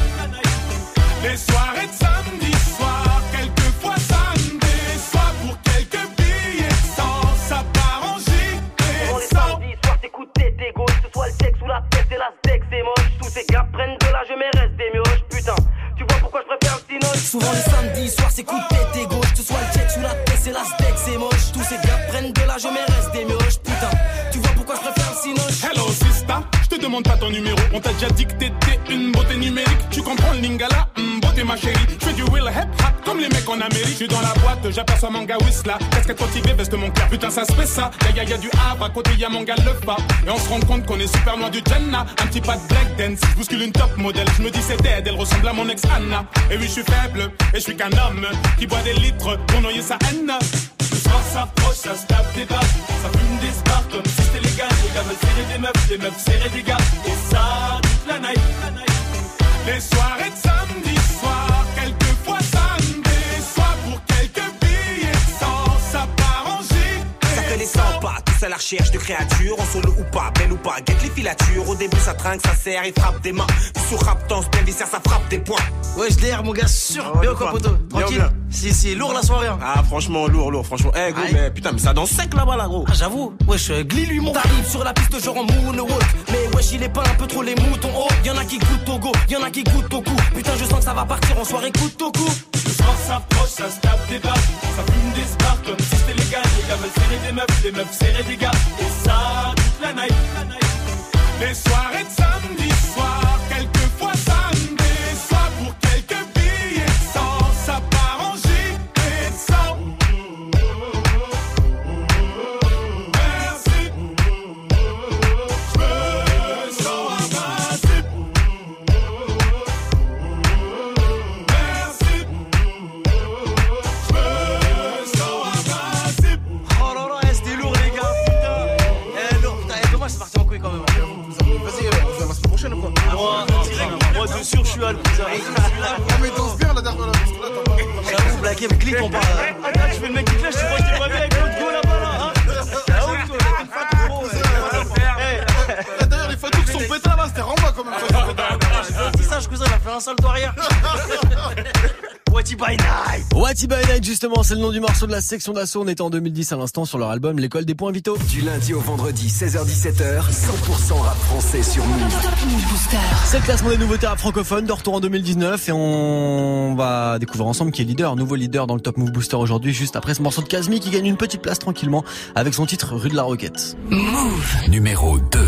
Les soirées de samedi la c'est la steak, c'est moche. Tous ces gars prennent de l'âge, mais restent des mioches. Putain, tu vois pourquoi je préfère le cinoche Souvent les samedis soirs c'est coup de tête et gauche Que ce soit le check sous la tête c'est la steak c'est moche Tous ces gars prennent de l'âge mais restent des mioches Putain tu vois pourquoi je préfère le cinoche Hello sista, je te demande pas ton numéro. On t'a déjà dit que t'étais une beauté numérique. Tu comprends le lingala, beauté ma chérie. Je fais du real hip hop comme les mecs en Amérique. Je suis dans la boîte, j'aperçois mon gars Whistla. Casquette motivée, veste mon cœur? Putain, ça se fait ça. Y'a y'a y'a du Havre, à côté y'a mon gars le pas. Et on se rend compte qu'on est super loin du Jenna. Un petit pas de black dance, je bouscule une top modèle. Je me dis c'est dead, elle ressemble à mon ex Anna. Et oui, je suis faible, et je suis qu'un homme qui boit des litres pour noyer sa haine. Le soir s'approche, ça se tape des barres. Ça fume des spars comme si c'était légal. Les gars veulent serrer des meufs, les meufs serrer des gars. Et ça, toute la night. Les soirées de la recherche de créatures, en solo ou pas, belle ou pas, guette les filatures. Au début ça trinque, ça serre, il frappe des mains. Puis sur bien viscère, ça frappe des points. Ouais je l'air mon gars sûr Bien ou quoi poteau? Tranquille Si si lourd la soirée hein. Ah franchement lourd, lourd, franchement. Eh gros, Aïe. mais putain, mais ça danse sec là-bas là gros. Ah j'avoue, wesh, euh, glis lui mon T'arrives sur la piste genre en moonwalk Mais wesh il est pas un peu trop les moutons Oh, y'en a qui goûtent au go, y'en a qui goûtent au cou Putain je sens que ça va partir en soirée coup au cou soir s'approche, ça se tape des barres. Ça fume des spars comme si c'était légal. Les gars veulent serrer des meufs, les meufs serrer des gars. Et ça, toute la night. Les soirées de samedi à le cousin Ah, mais danse bien la dernière là, parce que là, t'as pas. J'avoue, mais clique on parle. Attends, tu fais le mec qui clash, tu crois que t'es pas bien avec l'autre go là-bas là hein. Ah toi, trop Eh, D'ailleurs, les photos qui sont pétées là, c'était Ramba quand même. Fait un salto arrière Whatty by night Whatty by Night, justement, c'est le nom du morceau de la section d'assaut. On était en 2010 à l'instant sur leur album L'école des points vitaux. Du lundi au vendredi, 16h17h, 100% rap français sur Move. C'est le classement des nouveautés rap francophones de retour en 2019 et on va découvrir ensemble qui est leader, nouveau leader dans le Top Move Booster aujourd'hui, juste après ce morceau de Kazmi qui gagne une petite place tranquillement avec son titre Rue de la Roquette. Numéro 2.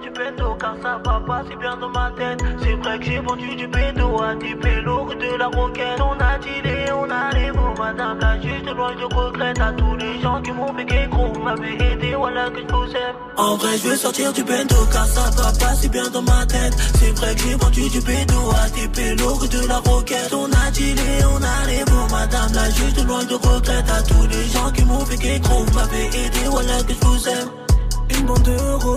Du bendo car ça va pas si bien dans ma tête. C'est vrai que j'ai vendu du bendo à des pélos de la roquette. On a dealé, on a les mots, madame la juste loin de regret. À tous les gens qui m'ont fait gros, m'avaient aidé, voilà que je vous aime. En vrai, je veux sortir du bendo car ça va pas si bien dans ma tête. C'est vrai que j'ai vendu du bendo à des pélos de la roquette. On a dealé, on a les mots, madame la juste loin de regret. À tous les gens qui m'ont fait gros, m'avaient aidé, voilà que je vous aime. Une bande de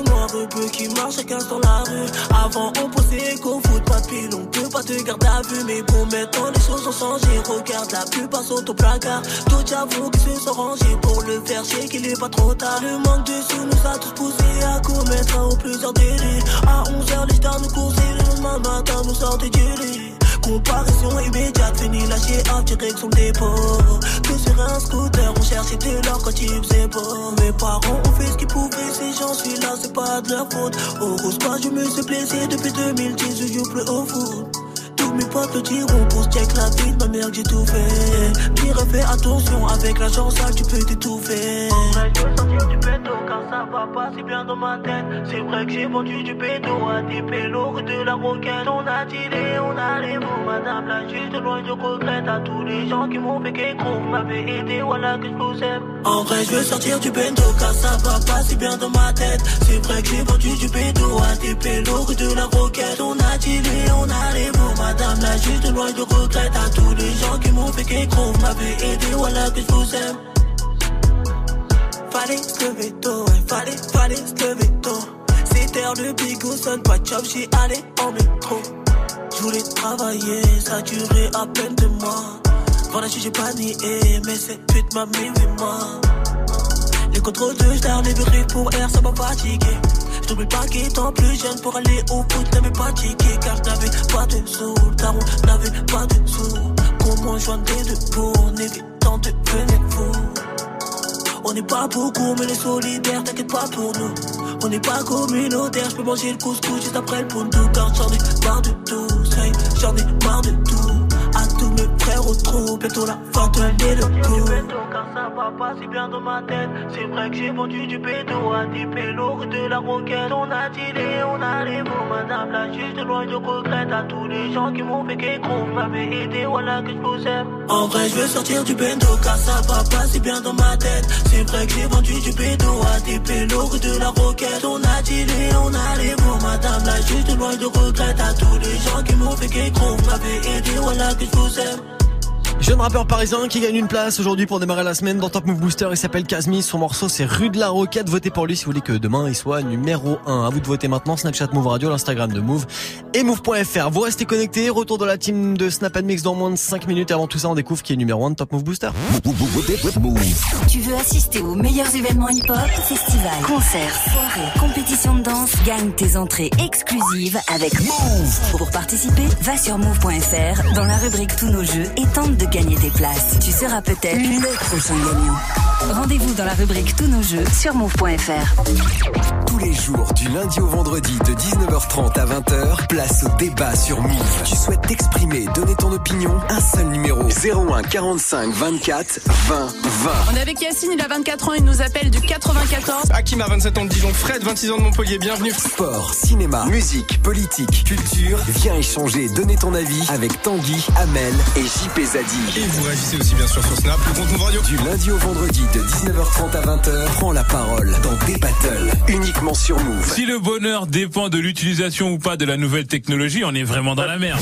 noirs peu qui marchent chacun dans la rue. Avant, on pensait qu'au foot, pas de on peut pas te garder à vue. Mais bon, maintenant les choses ont changé. Regarde, la plupart sont au placard. D'autres j'avoue qu'ils se sont rangés pour le faire, je qu'il est pas trop tard. Le manque de sous nous a tous poussés à commettre un ou plusieurs délits. À 11h, les stars nous coursaient, le matin nous sortaient du lit. Comparaison immédiate, fini lâcher en direction dépôt. Que sur un scooter, on cherchait de l'or quand il faisait beau. Mes parents ont fait ce qu'ils pouvaient, ces gens, suis là, c'est pas de leur faute. Au rose je me suis blessé depuis 2010, je joue plus au foot. Mes potes le diront pour check la vie de ma mère j'ai tout fait. Pire fais attention, avec l'argent sale tu peux t'étouffer. Ouais, je veux sortir du pédo car ça va pas si bien dans ma tête. C'est vrai que j'ai vendu du pédo à des pélos de la roquette. On a tiré, on a les mots, madame la juste loin je regrette à tous les gens qui m'ont fait qu'écro. Vous m'avez aidé, voilà que je vous aime. En vrai, je veux sortir du bendo car ça va pas si bien dans ma tête. C'est vrai que j'ai vendu du pédo à des pélos de la roquette. On a tiré, juste loin je regrette à tous les gens qui m'ont fait qu'écro. Vous m'avez aidé, voilà que je vous aime. Fallait se lever tôt, fallait, fallait se lever tôt. C'était heure de bigot, sonne pas de job, j'y allais en métro. Je voulais travailler, ça durait à peine deux mois. Voilà, j'ai pas nié, mais cette pute m'a mis oui, moi. Les contrôles de star, les pour air, ça m'a fatigué. J'oublie pas qu'étant plus jeune pour aller au foot, n'avais pas ticket car j'avais pas de sous. Daron n'avait pas de sous. Comment joindre les deux pour en évitant de venir fou? On n'est pas beaucoup, mais les solidaires, t'inquiète pas pour nous. On n'est pas communautaire, je peux manger le couscous juste après le puntou. Car j'en ai marre de tout, say, j'en ai marre de tout. Trou, bientôt la de l'année de coup. Car ça va pas si bien dans ma tête. C'est vrai que j'ai vendu du pédo à des pélos de la roquette. On a tiré, on a les mots, madame la juste loin je regrette à tous les gens qui m'ont fait qu'écro. Vous m'avez aidé, voilà que je vous aime. En vrai, je veux sortir du bendo car ça va pas si bien dans ma tête. C'est vrai que j'ai vendu du pédo à des pélos de la roquette. On a tiré, on a les mots, madame la juste loin je regrette à tous les gens qui m'ont fait qu'écro. Vous m'avez aidé, voilà que je vous aime. Jeune rappeur parisien qui gagne une place aujourd'hui pour démarrer la semaine dans Top Move Booster. Il s'appelle Kazmi. Son morceau c'est Rue de la Roquette. Votez pour lui si vous voulez que demain il soit numéro 1. À vous de voter maintenant. Snapchat Move Radio, l'Instagram de Move et Move.fr. Vous restez connectés. Retour de la team de Snap Mix dans moins de 5 minutes. Avant tout ça, on découvre qui est numéro 1 de Top Move Booster. Tu veux assister aux meilleurs événements hip-hop, festivals, concerts, soirées, compétitions de danse? Gagne tes entrées exclusives avec Move. Pour participer, va sur move.fr dans la rubrique Tous nos jeux et tente de gagner tes places. Tu seras peut-être le prochain gagnant. Rendez-vous dans la rubrique Tous nos jeux sur move.fr. Tous les jours, du lundi au vendredi, de 19h30 à 20h, place au débat sur Move. Tu souhaites t'exprimer, donner ton opinion Un seul numéro 01 45 24 20 20. On est avec Yacine, il a 24 ans, il nous appelle du 94. Hakim a 27 ans de Dijon, Fred, 26 ans de Montpellier, bienvenue. Sport, cinéma, musique, politique, culture. Viens échanger, donner ton avis avec Tanguy, Amel et JP Zadi. Et vous réagissez aussi bien sûr sur Snap, le compte Move Radio. Du lundi au vendredi de 19h30 à 20h, prends la parole dans des battles uniquement sur Move. Si le bonheur dépend de l'utilisation ou pas de la nouvelle technologie, on est vraiment dans la merde.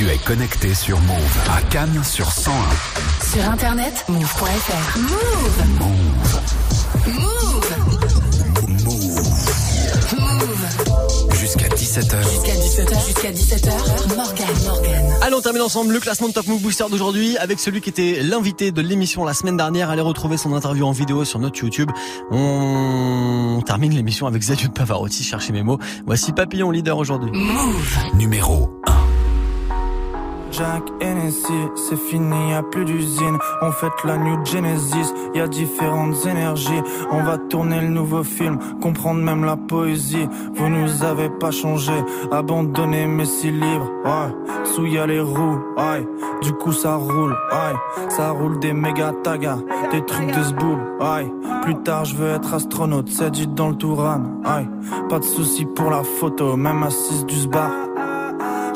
Tu es connecté sur Move à Cannes sur 101. Sur internet, move.fr. Move. Move. Move. Jusqu'à 17h. Jusqu'à 17h. Jusqu'à 17h. Morgan, Morgan. Allez, on termine ensemble le classement de Top Move Booster d'aujourd'hui avec celui qui était l'invité de l'émission la semaine dernière. Allez retrouver son interview en vidéo sur notre YouTube. On termine l'émission avec Zadiou de Pavarotti. Cherchez mes mots. Voici Papillon leader aujourd'hui. Move. Numéro 1. Jack Hennessy, c'est fini, y a plus d'usine. On fête la New Genesis, y a différentes énergies. On va tourner le nouveau film, comprendre même la poésie. Vous nous avez pas changé, abandonné mes six livres. Ouais, sous y a les roues, ouais. Du coup ça roule, ouais. Ça roule des méga tagas, des trucs de zboob, ouais. Plus tard je veux être astronaute, c'est dit dans le Touran, ouais. Pas de soucis pour la photo, même assise du sbar.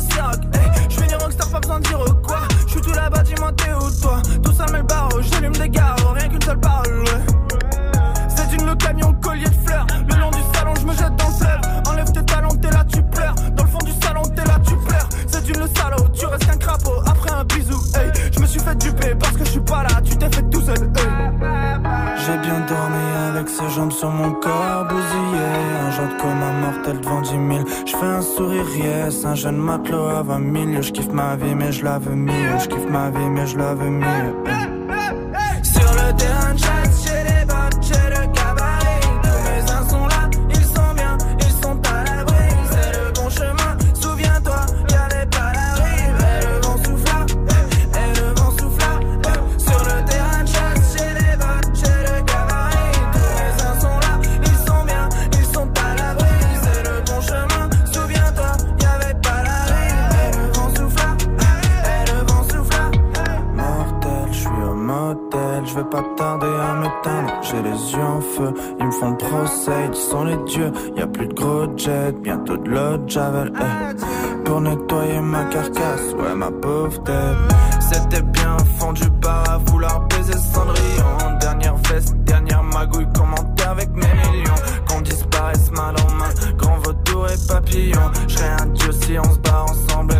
La siroc hey, Je suis une rockstar, pas besoin de dire quoi. Je suis tout là-bas, dis-moi t'es où toi Tout ça met le barreau, j'allume des gares. Rien qu'une seule parole. C'est d'une le camion, collier de fleurs. Le long du salon, je me jette dans le fleuve. Enlève tes talons, t'es là, tu pleures. Dans le fond du salon, t'es là, tu pleures. C'est d'une le salaud, tu restes qu'un crapaud. Après un bisou, hey. Je me suis fait duper parce que je suis pas là. Tu t'es fait tout seul, hey. J'ai bien dormi avec ses jambes sur mon corps bousillé Un genre comme un mortel devant 10 000 Je fais un sourire yes. Un jeune matelot à 20 000 Je kiffe ma vie mais je la veux mieux. Je kiffe ma vie mais je la veux mieux. Sur le terrain J'ai les yeux en feu, ils me font procès, ils sont les dieux. Y a plus de gros jet, bientôt de l'eau javel. Eh. Pour nettoyer ma carcasse, ouais ma pauvre tête. C'était bien fond du à vouloir baiser Cendrillon. Dernière veste, dernière magouille, commenter avec mes millions. Qu'on disparaisse mal en main, grand vautour et papillon. Je un dieu si on se barre ensemble,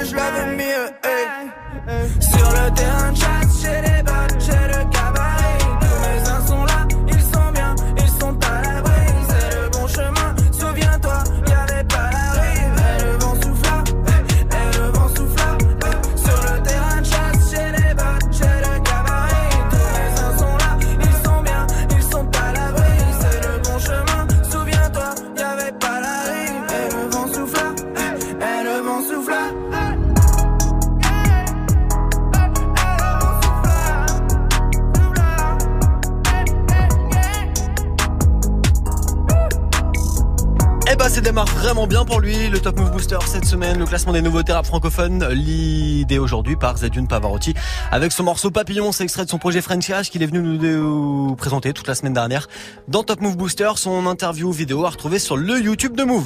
kiffe ma vie bien pour lui. Le Top Move Booster cette semaine, le classement des nouveautés rap francophones, l'idée aujourd'hui par Zedune Pavarotti avec son morceau Papillon, c'est extrait de son projet French qu'il est venu nous présenter toute la semaine dernière dans Top Move Booster. Son interview vidéo à retrouver sur le YouTube de Move.